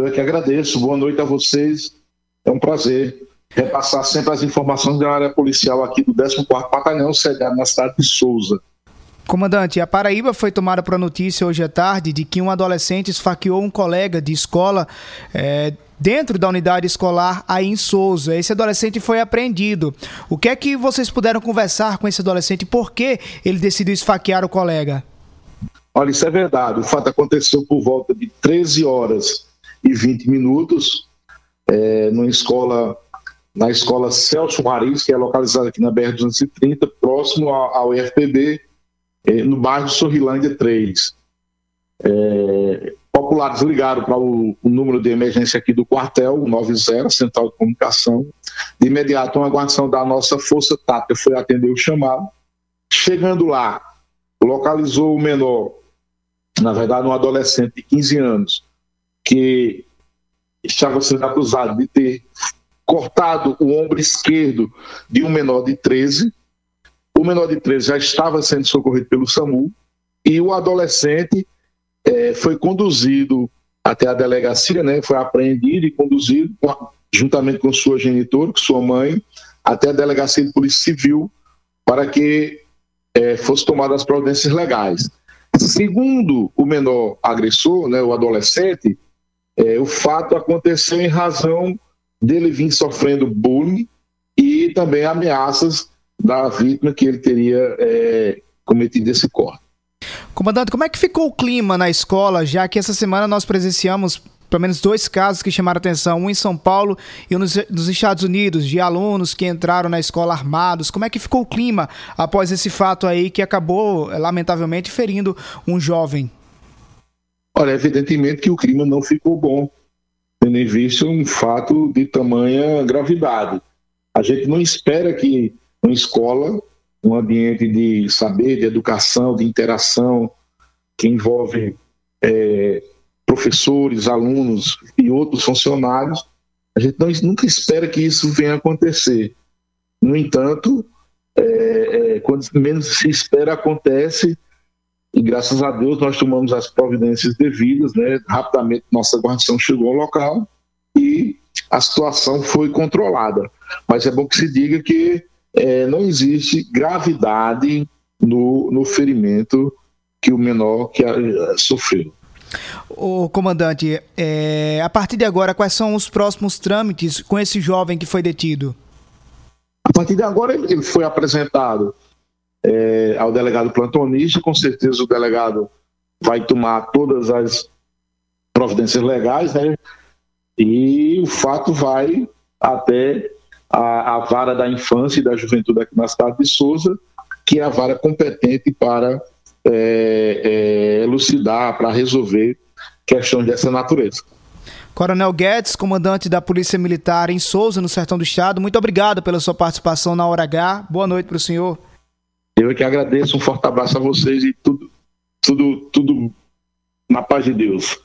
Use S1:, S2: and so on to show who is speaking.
S1: Eu é que agradeço. Boa noite a vocês. É um prazer repassar sempre as informações da área policial aqui do 14º Batalhão, sediado na cidade de Souza.
S2: Comandante, a Paraíba foi tomada por notícia hoje à tarde de que um adolescente esfaqueou um colega de escola é, dentro da unidade escolar aí em Souza. Esse adolescente foi apreendido. O que é que vocês puderam conversar com esse adolescente? Por que ele decidiu esfaquear o colega?
S1: Olha, isso é verdade. O fato aconteceu por volta de 13 horas e 20 minutos, é, numa escola, na escola Celso Maris, que é localizada aqui na BR-230, próximo ao IFPB, é, no bairro Sorrilândia 3. É, populares ligaram para o, o, número de emergência aqui do quartel, 90, Central de Comunicação. De imediato, uma guarnição da nossa Força Tática foi atender o chamado. Chegando lá, localizou o menor, na verdade, um adolescente de 15 anos, que estava sendo acusado de ter cortado o ombro esquerdo de um menor de 13. O menor de 13 já estava sendo socorrido pelo SAMU e o adolescente é, foi conduzido até a delegacia, né, foi apreendido e conduzido juntamente com sua genitora, com sua mãe, até a delegacia de polícia civil para que é, fosse tomadas as providências legais. Segundo o menor agressor, né, o adolescente, é, o fato aconteceu em razão dele vir sofrendo bullying e também ameaças da vítima que ele teria é, cometido esse corte.
S2: Comandante, como é que ficou o clima na escola, já que essa semana nós presenciamos pelo menos dois casos que chamaram atenção, um em São Paulo e um nos, nos, Estados Unidos, de alunos que entraram na escola armados. Como é que ficou o clima após esse fato aí que acabou, lamentavelmente, ferindo um jovem?
S1: Olha, evidentemente que o clima não ficou bom, tendo em vista um fato de tamanha gravidade. A gente não espera que uma escola um ambiente de saber, de educação, de interação, que envolve é, professores, alunos e outros funcionários, a gente não, nunca espera que isso venha a acontecer. No entanto, é, é, quando menos se espera, acontece, e graças a Deus nós tomamos as providências devidas, né? rapidamente nossa guarnição chegou ao local e a situação foi controlada. Mas é bom que se diga que é, não existe gravidade no, no ferimento que o menor que a, sofreu.
S2: O comandante, é, a partir de agora, quais são os próximos trâmites com esse jovem que foi detido?
S1: A partir de agora, ele foi apresentado é, ao delegado plantonista. Com certeza, o delegado vai tomar todas as providências legais, né? E o fato vai até a, a vara da infância e da juventude aqui na cidade de Souza, que é a vara competente para é, é, elucidar, para resolver questões dessa natureza.
S2: Coronel Guedes, comandante da Polícia Militar em Souza, no Sertão do Estado, muito obrigado pela sua participação na Hora H. Boa noite para o senhor.
S1: Eu é que agradeço, um forte abraço a vocês e tudo, tudo, tudo na paz de Deus.